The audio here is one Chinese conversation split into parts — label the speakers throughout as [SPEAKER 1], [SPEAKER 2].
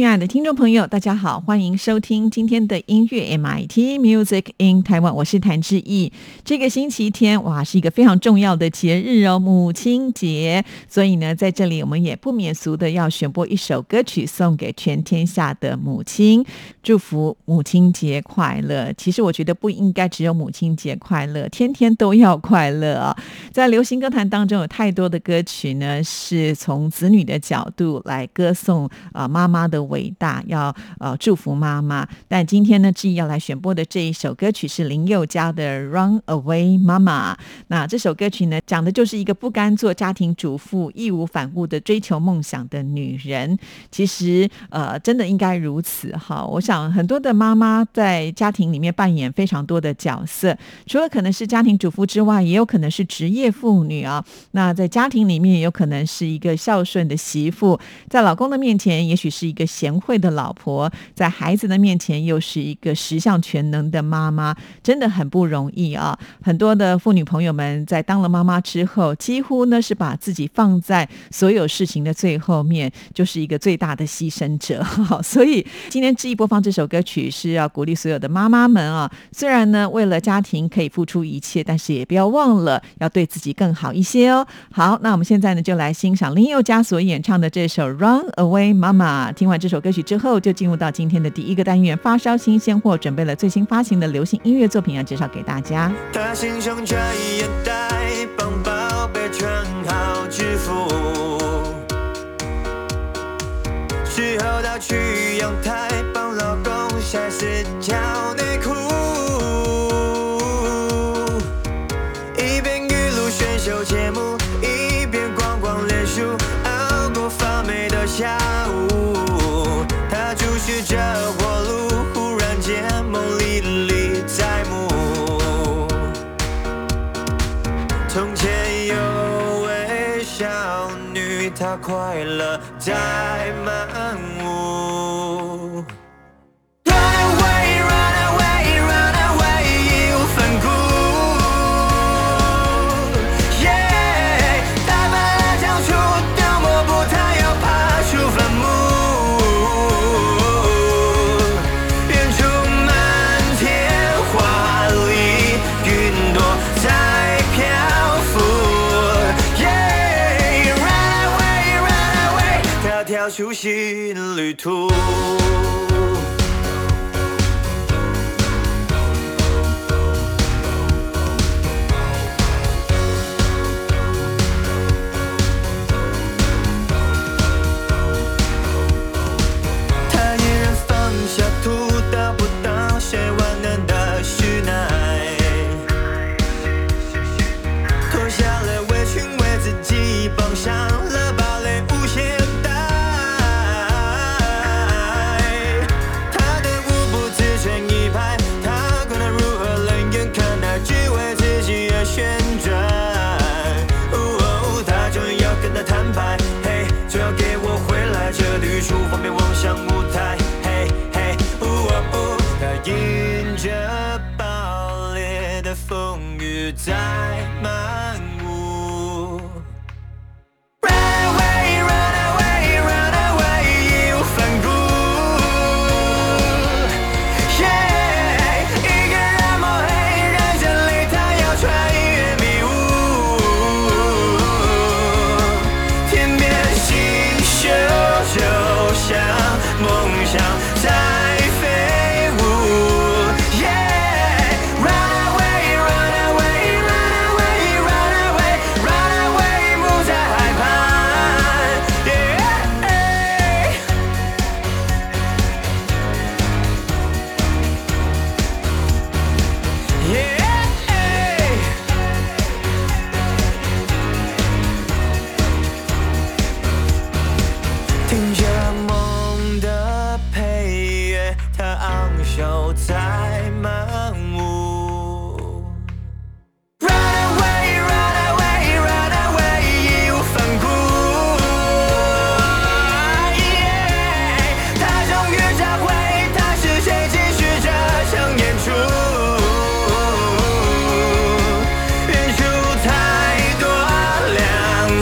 [SPEAKER 1] 亲爱的听众朋友，大家好，欢迎收听今天的音乐 MIT Music in Taiwan，我是谭志毅。这个星期天哇，是一个非常重要的节日哦，母亲节。所以呢，在这里我们也不免俗的要选播一首歌曲送给全天下的母亲，祝福母亲节快乐。其实我觉得不应该只有母亲节快乐，天天都要快乐啊。在流行歌坛当中，有太多的歌曲呢，是从子女的角度来歌颂啊妈妈的。伟大要呃祝福妈妈，但今天呢，志毅要来选播的这一首歌曲是林宥嘉的《Run Away 妈妈》。那这首歌曲呢，讲的就是一个不甘做家庭主妇、义无反顾的追求梦想的女人。其实呃，真的应该如此哈。我想很多的妈妈在家庭里面扮演非常多的角色，除了可能是家庭主妇之外，也有可能是职业妇女啊。那在家庭里面，有可能是一个孝顺的媳妇，在老公的面前，也许是一个。贤惠的老婆，在孩子的面前又是一个十项全能的妈妈，真的很不容易啊！很多的妇女朋友们在当了妈妈之后，几乎呢是把自己放在所有事情的最后面，就是一个最大的牺牲者。所以今天志毅播放这首歌曲，是要鼓励所有的妈妈们啊！虽然呢为了家庭可以付出一切，但是也不要忘了要对自己更好一些哦。好，那我们现在呢就来欣赏林宥嘉所演唱的这首《Run Away 妈妈》。听完这。首歌曲之后，就进入到今天的第一个单元——发烧新鲜货，准备了最新发行的流行音乐作品要介绍给大家。
[SPEAKER 2] 他心胸专业，带帮宝贝穿好，之后去阳台帮老公晒湿条从前有位少女，她快乐在满屋。新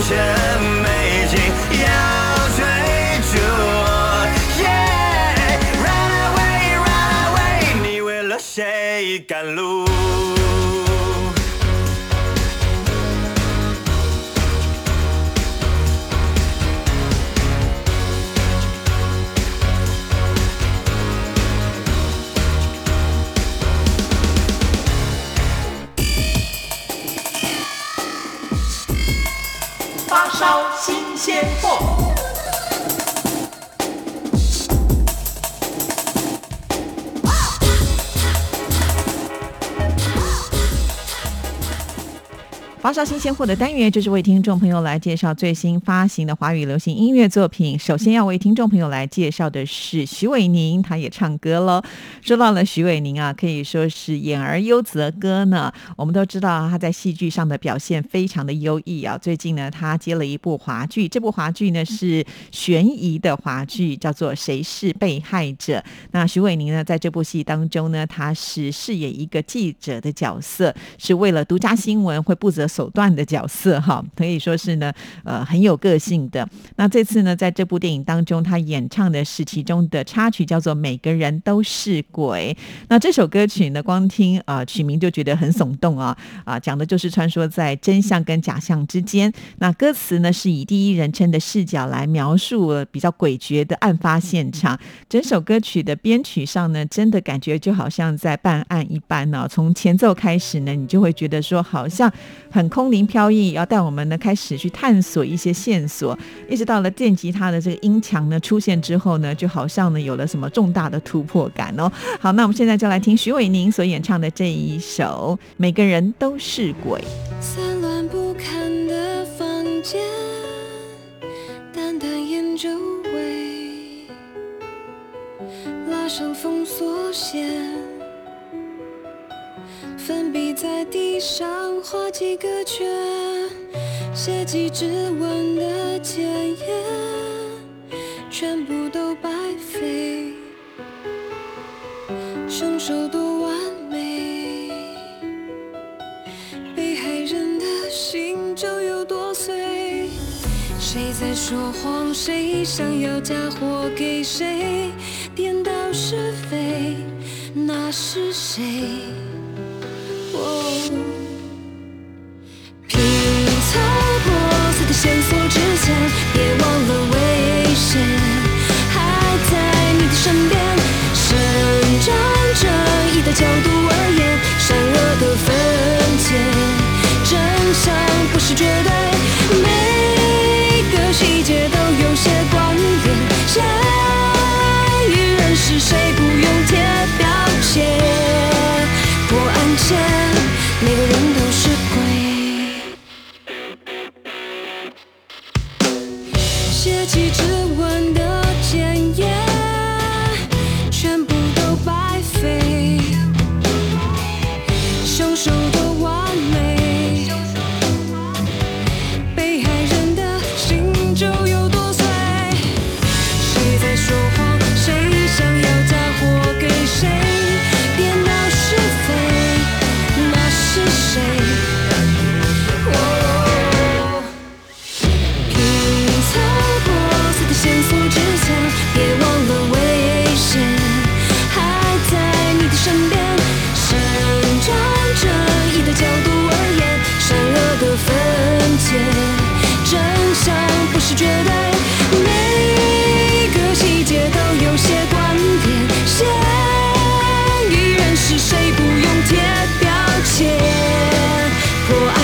[SPEAKER 2] 这美景要追逐。Yeah，run away, run away，你为了谁赶路？
[SPEAKER 1] 新鲜货。发烧新鲜货的单元，就是为听众朋友来介绍最新发行的华语流行音乐作品。首先要为听众朋友来介绍的是徐伟宁，他也唱歌喽。说到了徐伟宁啊，可以说是演而优则歌呢。我们都知道他在戏剧上的表现非常的优异啊。最近呢，他接了一部华剧，这部华剧呢是悬疑的华剧，叫做《谁是被害者》。那徐伟宁呢，在这部戏当中呢，他是饰演一个记者的角色，是为了独家新闻会不择手段的角色哈，可以说是呢，呃，很有个性的。那这次呢，在这部电影当中，他演唱的是其中的插曲，叫做《每个人都是鬼》。那这首歌曲呢，光听啊、呃曲名就觉得很耸动啊啊，讲的就是穿梭在真相跟假象之间。那歌词呢，是以第一人称的视角来描述比较诡谲的案发现场。整首歌曲的编曲上呢，真的感觉就好像在办案一般呢、从前奏开始呢，你就会觉得说，好像很空灵飘逸，要带我们呢开始去探索一些线索。一直到了电吉他的这个音墙呢出现之后呢，就好像呢有了什么重大的突破感哦。好，那我们现在就来听徐伟宁所演唱的这一首《每个人都是鬼》。
[SPEAKER 3] 散乱不堪的房间，淡淡烟周围，拉上封锁线，粉笔在地上画几个圈，写几支吻的检验，全部都白费，凶手多完美。被害人的心就有多碎。谁在说谎？谁想要嫁祸给谁？颠倒是非，那是谁？哦拼凑破碎的线索之前，别忘了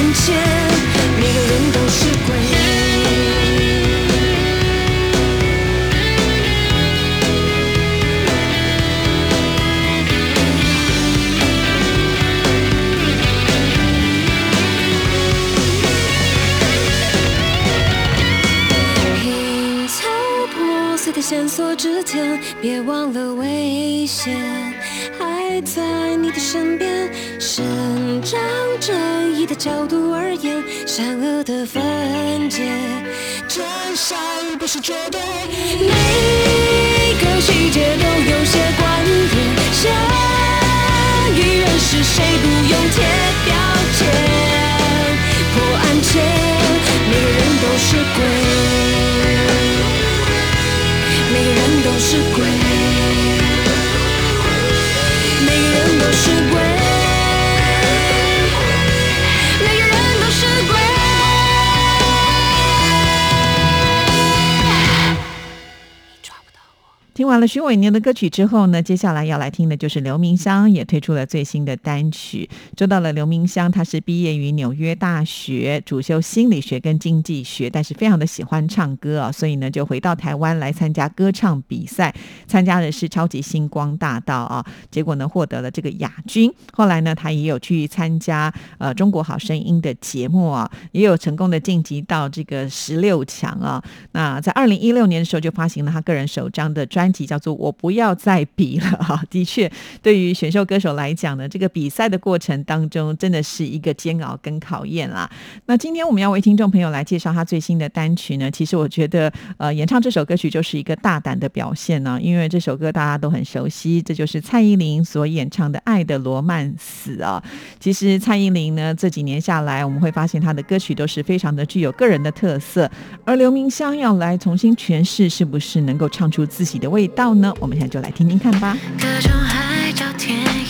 [SPEAKER 3] 破案前，每个人都是鬼。拼凑破碎的线索之前，别忘了危险还在你的身边。生长着的角度而言，善恶的分界，真
[SPEAKER 4] 善不是绝对。每个细节都有些关联，下一人是谁不用贴标签，破案前每个人都是鬼，每个人都是鬼，每个人都是鬼，
[SPEAKER 1] 听完了徐伟年的歌曲之后呢，接下来要来听的就是刘明湘也推出了最新的单曲。说到了刘明湘，他是毕业于纽约大学，主修心理学跟经济学，但是非常的喜欢唱歌啊，所以呢就回到台湾来参加歌唱比赛，参加的是超级星光大道啊，结果呢获得了这个亚军。后来呢他也有去参加呃中国好声音的节目啊，也有成功的晋级到这个十六强啊。那在二零一六年的时候就发行了他个人首张的专辑，叫做《我不要再比了》哈。的确，对于选秀歌手来讲呢，这个比赛的过程当中真的是一个煎熬跟考验啦。那今天我们要为听众朋友来介绍他最新的单曲呢，其实我觉得呃演唱这首歌曲就是一个大胆的表现呢、因为这首歌大家都很熟悉，这就是蔡依林所演唱的《爱的罗曼史》啊。其实蔡依林呢这几年下来，我们会发现她的歌曲都是非常的具有个人的特色，而刘明湘要来重新诠释，是不是能够唱出自己的味味道呢？我们现在就来听听看吧。
[SPEAKER 4] 各种海角天涯，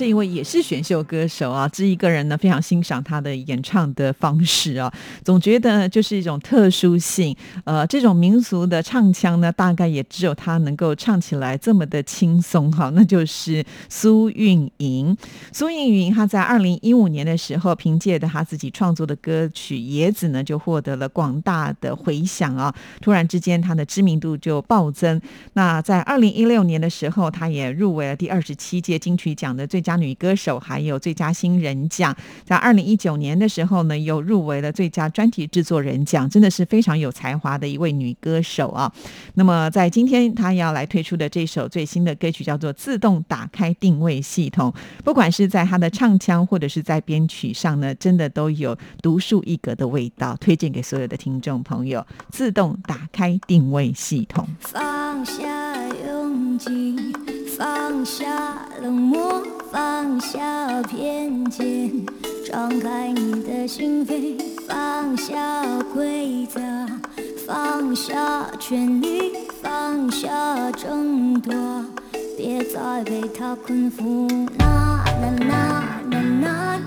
[SPEAKER 1] 这一位也是选秀歌手啊，志毅个人呢非常欣赏他的演唱的方式啊，总觉得就是一种特殊性。呃，这种民俗的唱腔呢，大概也只有他能够唱起来这么的轻松哈。那就是苏运莹。苏运莹她在二零一五年的时候，凭借着她自己创作的歌曲《野子》呢，就获得了广大的回响啊。突然之间，她的知名度就暴增。那在二零一六年的时候，她也入围了第二十七届金曲奖的最佳女歌手，还有最佳新人奖。在二零一九年的时候呢，又入围了最佳专题制作人奖，真的是非常有才华的一位女歌手啊。那么在今天，她要来推出的这首最新的歌曲叫做《自动打开定位系统》，不管是在她的唱腔或者是在编曲上呢，真的都有独树一格的味道，推荐给所有的听众朋友。自动打开定位系统。
[SPEAKER 5] 放下拥挤，放下冷漠，放下偏见，敞开你的心扉，放下规则，放下权力，放下争夺，别再被他困缚。啦啦啦啦啦啦。啦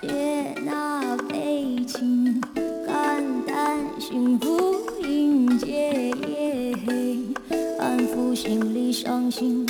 [SPEAKER 5] 接纳悲情，感叹幸福，迎接夜黑，安抚心里伤心，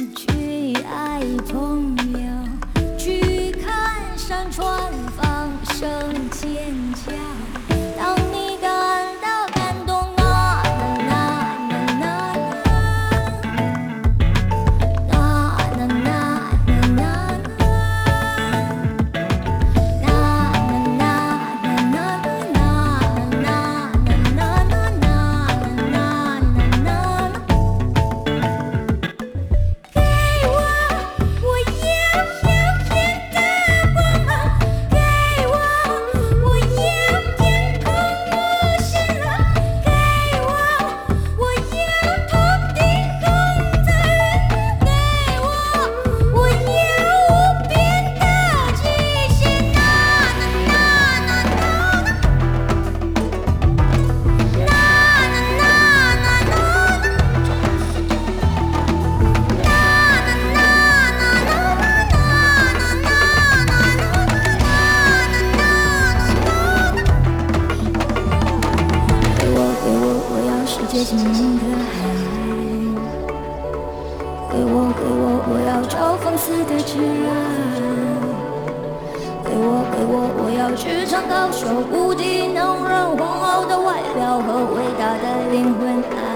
[SPEAKER 5] 的海。给我，给我，我要找放肆的真爱。给我，给我，我要职场高手，无敌能人，皇后的外表和伟大的灵魂。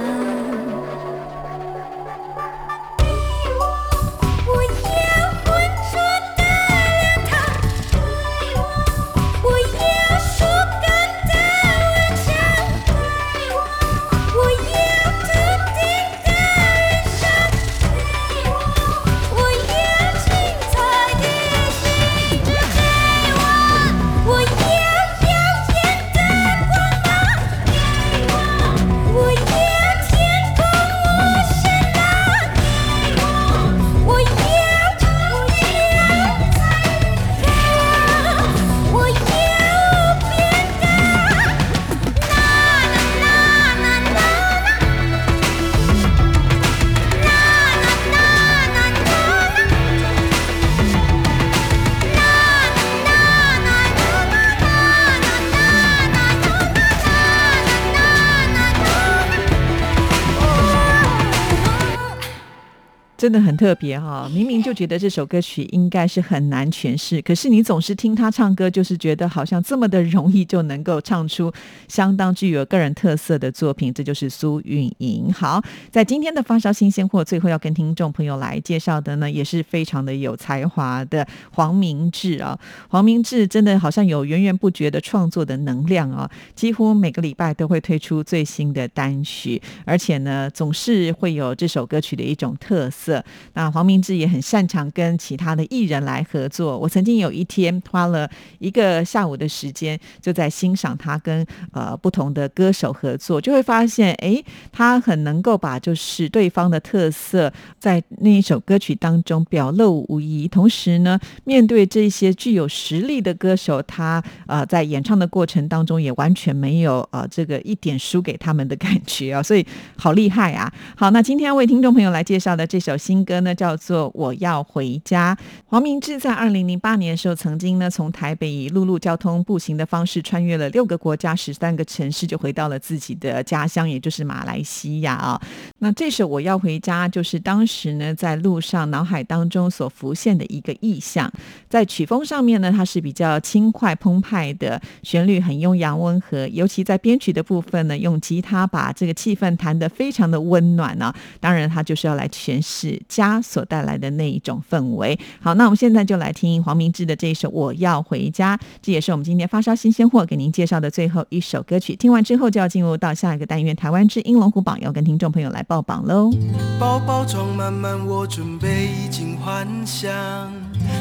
[SPEAKER 1] 真的很特别哈、明明就觉得这首歌曲应该是很难诠释，可是你总是听他唱歌，就是觉得好像这么的容易就能够唱出相当具有个人特色的作品，这就是苏运莹。好，在今天的发烧新鲜货，最后要跟听众朋友来介绍的呢，也是非常的有才华的黄明志啊。黄明志真的好像有源源不绝的创作的能量啊，几乎每个礼拜都会推出最新的单曲，而且呢，总是会有这首歌曲的一种特色。那黄明志也很擅长跟其他的艺人来合作。我曾经有一天花了一个下午的时间，就在欣赏他跟呃不同的歌手合作，就会发现，哎，他很能够把就是对方的特色在那一首歌曲当中表露无遗，同时呢，面对这些具有实力的歌手，他呃在演唱的过程当中也完全没有呃这个一点输给他们的感觉啊，所以好厉害啊！好，那今天为听众朋友来介绍的这首新歌呢，叫做《我要回家》。黄明志在二零零八年的时候，曾经呢从台北以陆路交通步行的方式穿越了六个国家、十三个城市，就回到了自己的家乡，也就是马来西亚啊。那这首《我要回家》就是当时呢在路上脑海当中所浮现的一个意象。在曲风上面呢，它是比较轻快澎湃的，旋律很悠扬温和，尤其在编曲的部分呢，用吉他把这个气氛弹得非常的温暖呢、当然，它就是要来诠释家所带来的那一种氛围。好，那我们现在就来听黄明志的这一首《我要回家》，这也是我们今天发烧新鲜货给您介绍的最后一首歌曲。听完之后，就要进入到下一个单元——台湾之音龙虎榜，要跟听众朋友来报榜喽。
[SPEAKER 6] 包包装满满，我准备衣锦还乡，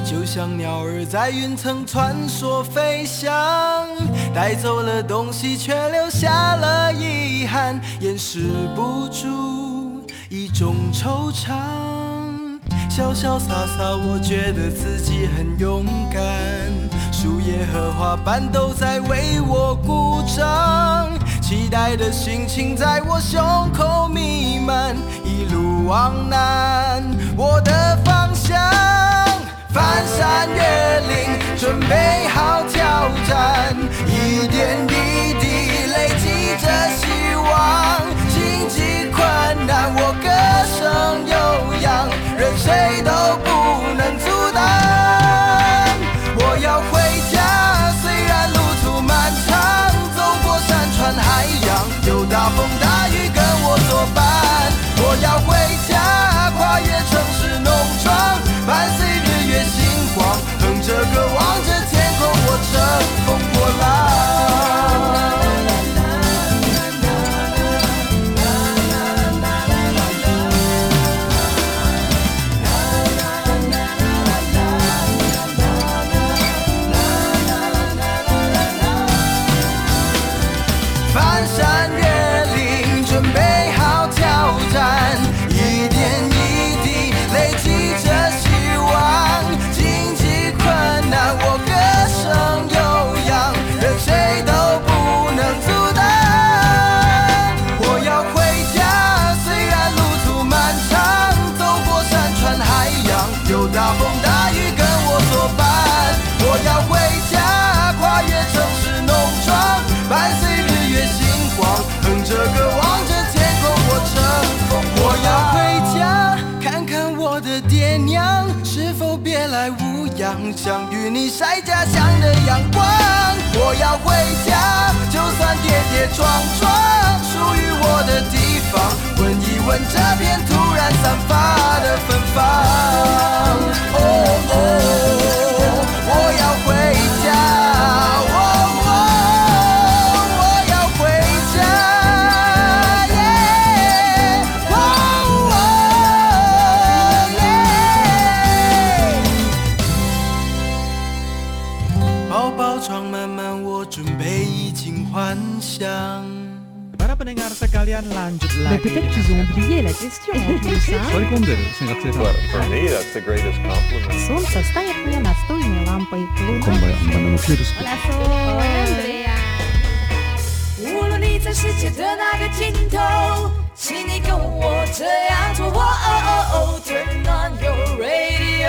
[SPEAKER 6] 就像鸟儿在云层穿梭飞翔，带走了东西，却留下了遗憾，掩饰不住一种惆怅。潇潇洒洒，我觉得自己很勇敢，树叶和花瓣都在为我鼓掌，期待的心情在我胸口弥漫，一路往南，我的方向，翻山越岭，准备好挑战，一点一滴累积着希望，荆棘困难，我歌声悠扬，任谁都不能阻挡。我要回家，虽然路途漫长，走过山川海洋，有大风大雨跟我作伴。我要回家，跨越城市农庄，伴随日月星光，哼着歌望着天空，我乘风破浪。哦耶包包装满满，我准备衣锦还乡。
[SPEAKER 7] Para pendengar sekalian lanjut
[SPEAKER 8] Bah,
[SPEAKER 7] lagi
[SPEAKER 8] Peut-être qu'ils ont oublié la question en plus. hein.
[SPEAKER 7] Sorry sengaja
[SPEAKER 9] Well, for me, that's the greatest compliment.
[SPEAKER 8] Солнце станет мне настольной лампой. Луна
[SPEAKER 5] 无论你在世界的哪个尽头，请你跟我这样做。哦哦哦，Turn on your radio，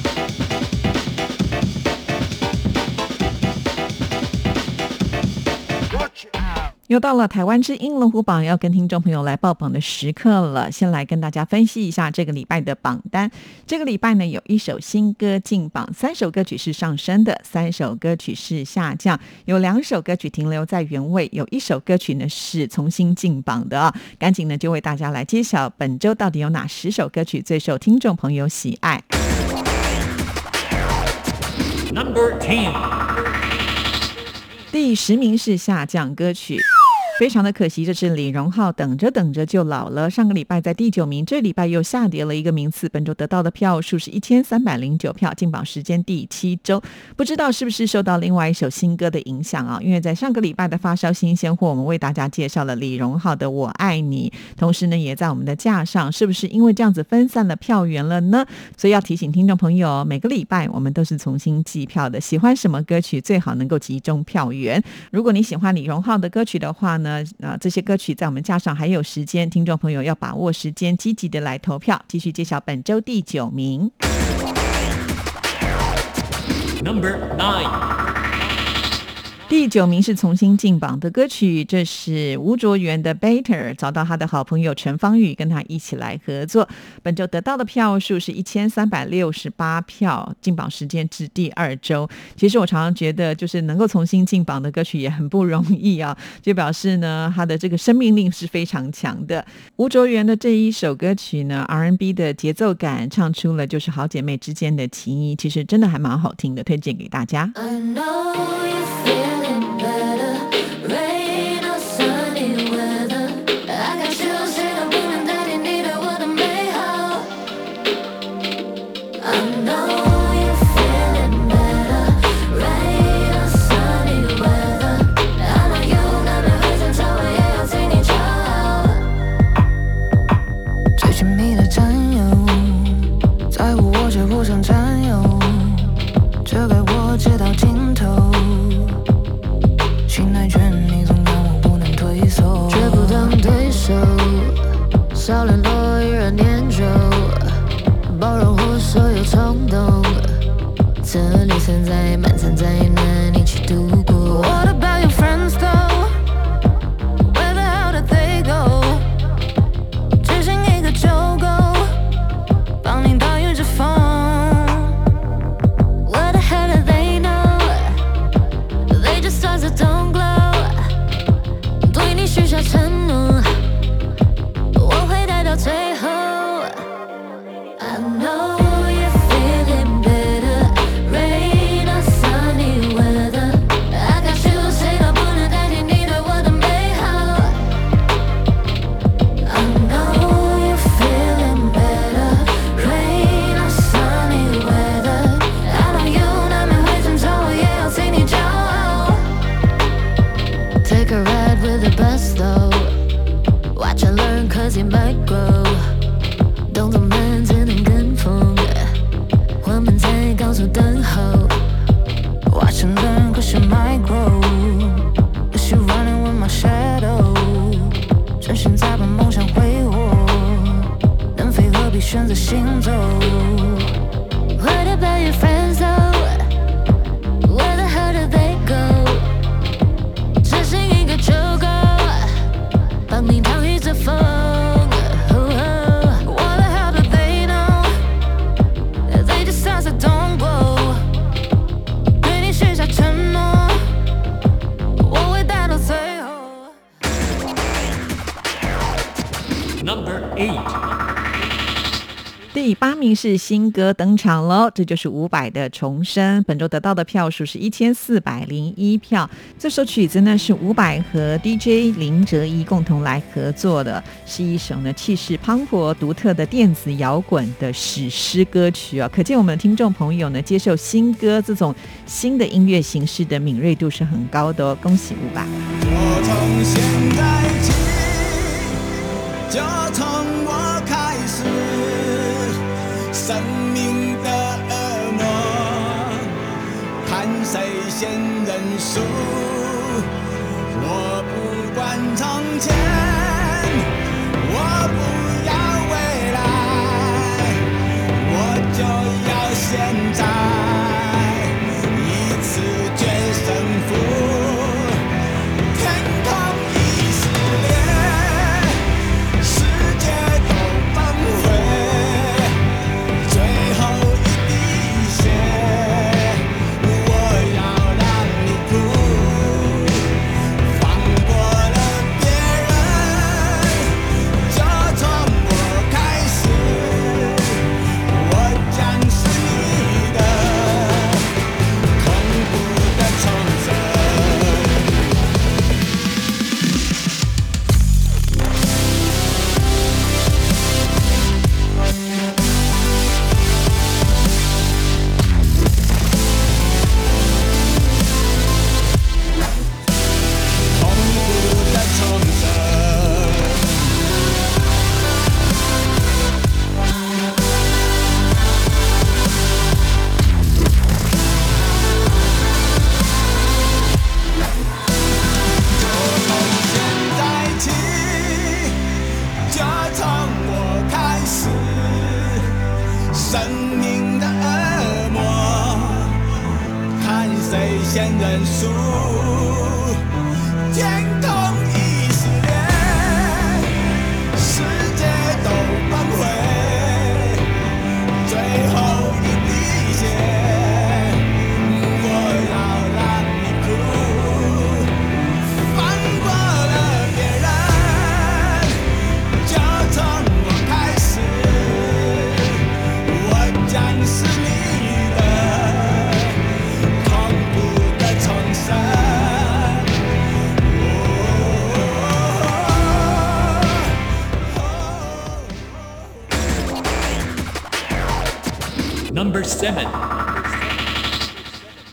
[SPEAKER 1] 又到了台湾之音龙虎榜要跟听众朋友来报榜的时刻了。先来跟大家分析一下这个礼拜的榜单。这个礼拜呢，有一首新歌进榜，三首歌曲是上升的，三首歌曲是下降，有两首歌曲停留在原位，有一首歌曲呢是重新进榜的啊。赶紧呢就为大家来揭晓本周到底有哪十首歌曲最受听众朋友喜爱。
[SPEAKER 10] Number Ten。
[SPEAKER 1] 第十名是下降歌曲。非常的可惜，这是李荣浩等着等着就老了。上个礼拜在第九名，这礼拜又下跌了一个名次。本周得到的票数是一千三百零九票，进榜时间第七周。不知道是不是受到另外一首新歌的影响啊？因为在上个礼拜的发烧新鲜货，我们为大家介绍了李荣浩的《我爱你》，同时呢，也在我们的架上，是不是因为这样子分散了票源了呢？所以要提醒听众朋友，每个礼拜我们都是重新计票的。喜欢什么歌曲，最好能够集中票源。如果你喜欢李荣浩的歌曲的话呢，啊，这些歌曲在我们架上还有时间，听众朋友要把握时间，积极的来投票。继续揭晓本周第九名。
[SPEAKER 10] Number Nine。
[SPEAKER 1] 第九名是重新进榜的歌曲，这是吴卓源的《Better》，找到他的好朋友陈芳宇，跟他一起来合作。本周得到的票数是一千三百六十八票，进榜时间至第二周。其实我常常觉得，就是能够重新进榜的歌曲也很不容易啊，就表示呢，他的这个生命力是非常强的。吴卓源的这一首歌曲呢，R&B 的节奏感，唱出了就是好姐妹之间的情谊，其实真的还蛮好听的，推荐给大家。是新歌登场喽，这就是伍佰的《重生》，本周得到的票数是一千四百零一票。这首曲子呢是伍佰和 DJ 林哲一共同来合作的，是一首呢气势磅礴、独特的电子摇滚的史诗歌曲啊！可见我们的听众朋友呢接受新歌这种新的音乐形式的敏锐度是很高的哦，恭喜伍佰！
[SPEAKER 11] 我从现在起，就从我我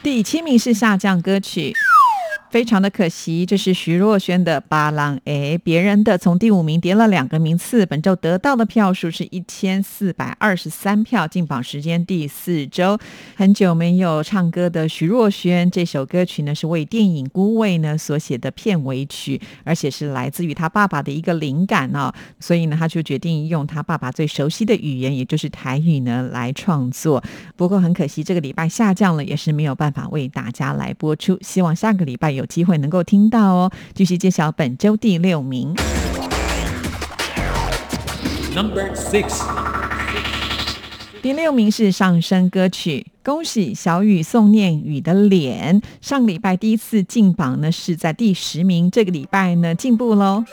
[SPEAKER 1] 第七名是下降歌曲。非常的可惜，这是徐若瑄的《巴郎诶》，别人的从第五名跌了两个名次，本周得到的票数是一千四百二十三票，进榜时间第四周。很久没有唱歌的徐若瑄，这首歌曲呢是为电影《孤味》呢所写的片尾曲，而且是来自于他爸爸的一个灵感哦，所以呢他就决定用他爸爸最熟悉的语言，也就是台语呢来创作。不过很可惜，这个礼拜下降了，也是没有办法为大家来播出。希望下个礼拜有机会能够听到哦。继续揭晓本周第六名。
[SPEAKER 10] Number six，
[SPEAKER 1] 第六名是上升歌曲，恭喜小雨宋念宇的脸。上礼拜第一次进榜呢是在第十名，这个礼拜呢进步喽。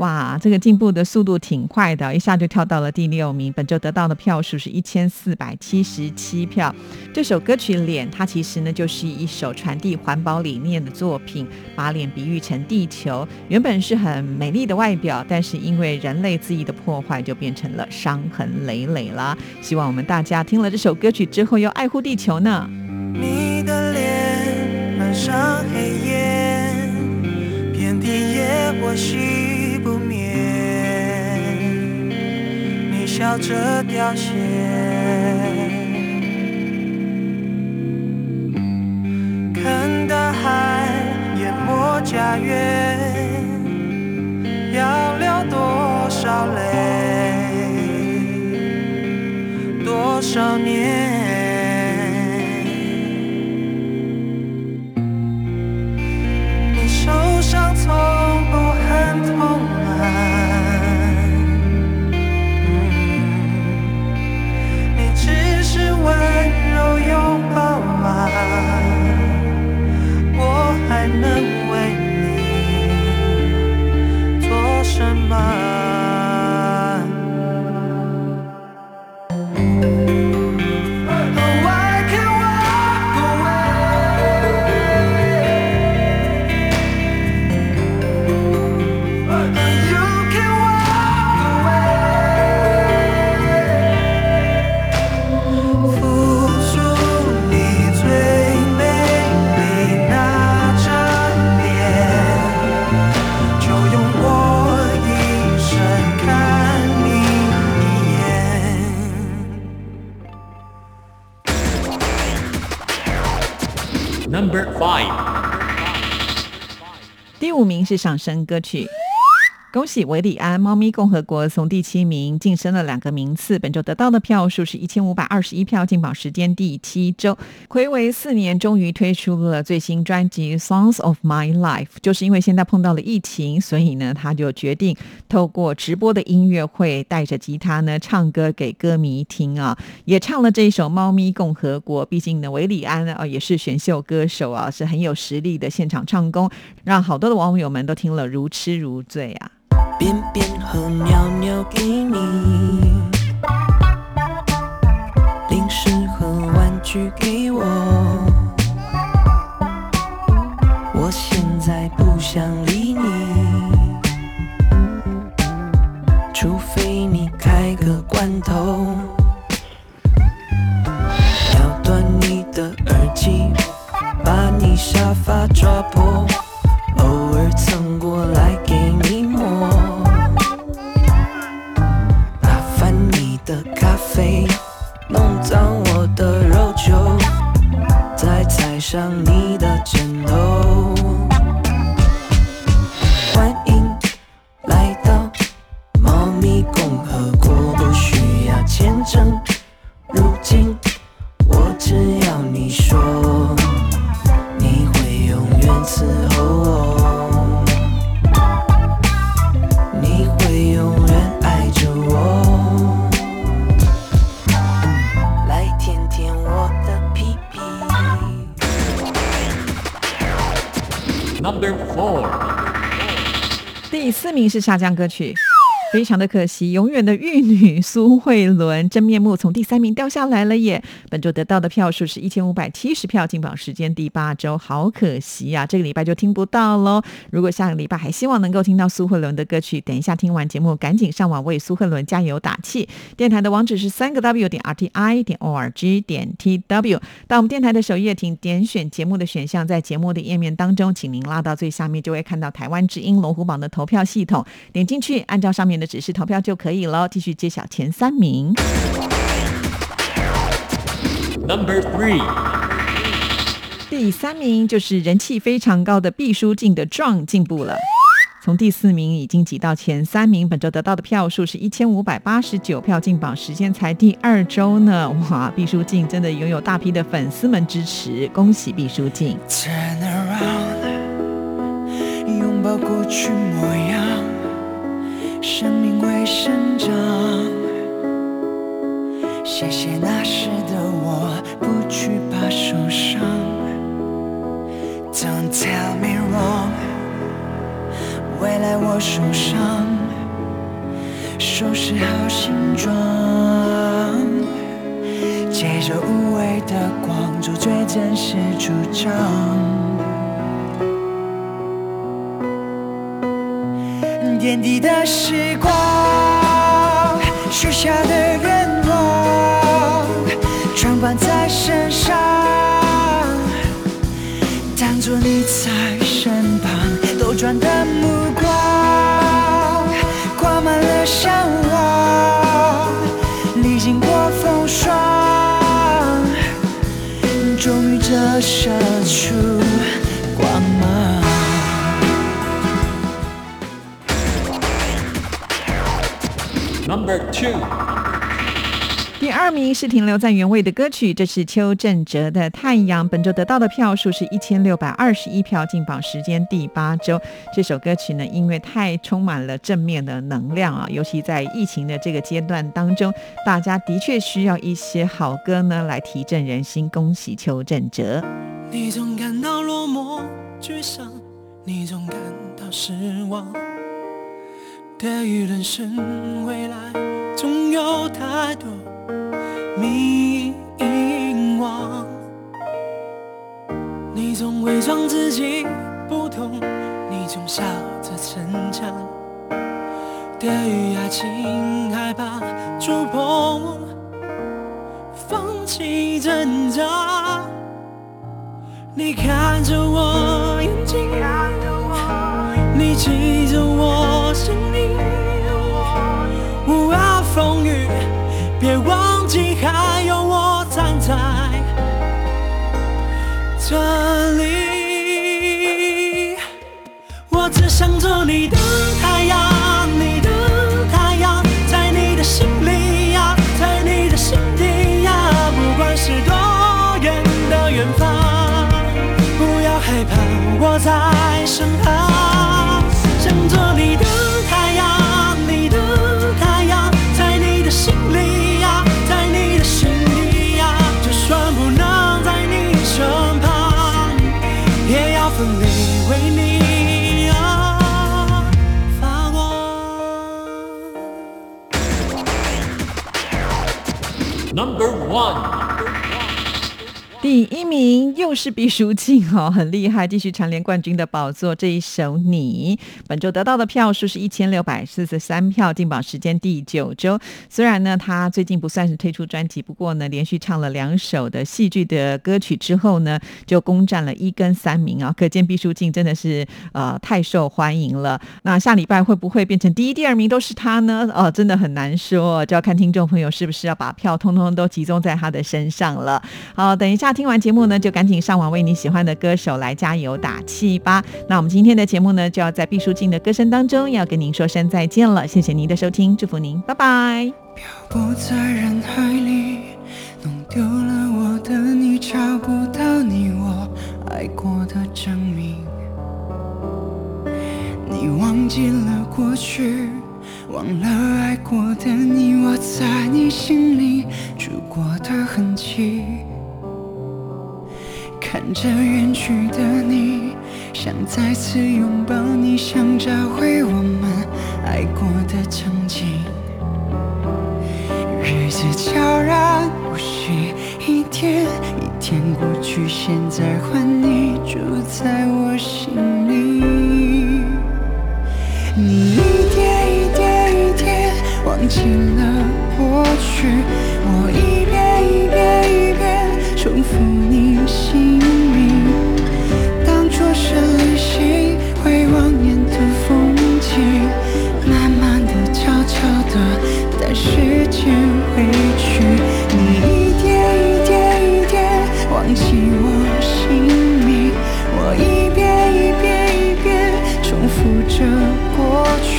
[SPEAKER 1] 哇，这个进步的速度挺快的，一下就跳到了第六名。本周得到的票数是一千四百七十七票。这首歌曲《脸》，它其实呢就是一首传递环保理念的作品，把脸比喻成地球。原本是很美丽的外表，但是因为人类恣意的破坏，就变成了伤痕累累啦。希望我们大家听了这首歌曲之后，要爱护地球呢。
[SPEAKER 6] 你的脸满上黑夜，遍地野火熄笑着凋谢，看大海淹没家园，要流多少泪，多少年。是
[SPEAKER 1] 上升歌曲。恭喜韦礼安，《猫咪共和国》从第七名晋升了两个名次，本周得到的票数是一千五百二十一票，进榜时间第七周，暌违四年，终于推出了最新专辑《Songs of My Life》。就是因为现在碰到了疫情，所以呢，他就决定透过直播的音乐会，带着吉他呢唱歌给歌迷听啊，也唱了这一首《猫咪共和国》。毕竟呢，韦礼安啊也是选秀歌手啊，是很有实力的现场唱功，让好多的网友们都听了如痴如醉啊。
[SPEAKER 12] 便便和尿尿给你，零食和玩具给我。我现在不想理你，除非你开个罐头，咬断你的耳机，把你沙发抓破，偶尔蹭过来再
[SPEAKER 10] Number four，
[SPEAKER 1] 第四名是下降歌曲，非常的可惜，永远的玉女苏慧伦真面目从第三名掉下来了耶。本周得到的票数是一千五百七十票，进榜时间第八周，好可惜啊，这个礼拜就听不到喽。如果下个礼拜还希望能够听到苏慧伦的歌曲，等一下听完节目赶紧上网为苏慧伦加油打气。电台的网址是三个 W 点 R T I 点 O R G 点 T W。到我们电台的首页，请点选节目的选项，在节目的页面当中，请您拉到最下面，就会看到台湾之音龙虎榜的投票系统，点进去，按照上面的指示投票就可以了。继续揭晓前三名。
[SPEAKER 10] Number three，
[SPEAKER 1] 第三名就是人气非常高的毕书尽的《壮》进步了。从第四名已经挤到前三名，本周得到的票数是一千五百八十九票，进榜时间才第二周呢。哇，毕书尽真的拥有大批的粉丝们支持，恭喜毕书尽
[SPEAKER 12] ！Turn around，拥抱过去模样，生命会生长。谢谢那时的我，不惧怕受伤。Don't tell me wrong，未来我受伤，收拾好行装。借着无畏的光，做最真实主张。点滴的时光，许下的愿望，装扮在身上，当作你在身旁，兜转的目光，挂满了向往，历经过风霜，
[SPEAKER 1] 第二名是停留在原位的歌曲，这是邱振哲的《太阳》。本周得到的票数是一千六百二十一票，进榜时间第八周。这首歌曲呢，因为太充满了正面的能量啊，尤其在疫情的这个阶段当中，大家的确需要一些好歌呢来提振人心。恭喜邱振哲！
[SPEAKER 12] 你总感到落寞、沮丧，你总感到失望。对于人生未来，总有太多迷惘。你总伪装自己不懂，你总笑着逞强。对于爱情，害怕触碰，放弃挣扎。你看着我眼睛，你记着我这里
[SPEAKER 11] 我只想做你的
[SPEAKER 1] 第一名又是毕书尽哦，很厉害，继续蝉联冠军的宝座。这一首《你》本周得到的票数是一千六百四十三票，进榜时间第九周。虽然呢，他最近不算是推出专辑，不过呢，连续唱了两首的戏剧的歌曲之后呢，就攻占了一跟三名啊，可见毕书尽真的是呃太受欢迎了。那下礼拜会不会变成第一、第二名都是他呢？哦，真的很难说，就要看听众朋友是不是要把票通通都集中在他的身上了。好，等一下听完节目呢，就赶紧上网为你喜欢的歌手来加油打气吧。那我们今天的节目呢，就要在毕书尽的歌声当中要跟您说声再见了，谢谢您的收听，祝福您，拜拜。
[SPEAKER 12] 不在人海里，弄丢了我的你，找不到你我爱过的证明。你忘记了过去，忘了爱过的你，我在你心里住过的痕迹。看着远去的你，想再次拥抱你，想找回我们爱过的曾经。日子悄然无息，一天一天过去，现在换你住在我心里。你一点一点一点忘记了过去，我一遍一遍一遍重复是旅行，回望沿途风景，慢慢的、悄悄的带时间回去。你一点一点一点忘记我姓名，我一遍一遍一遍重复着过去，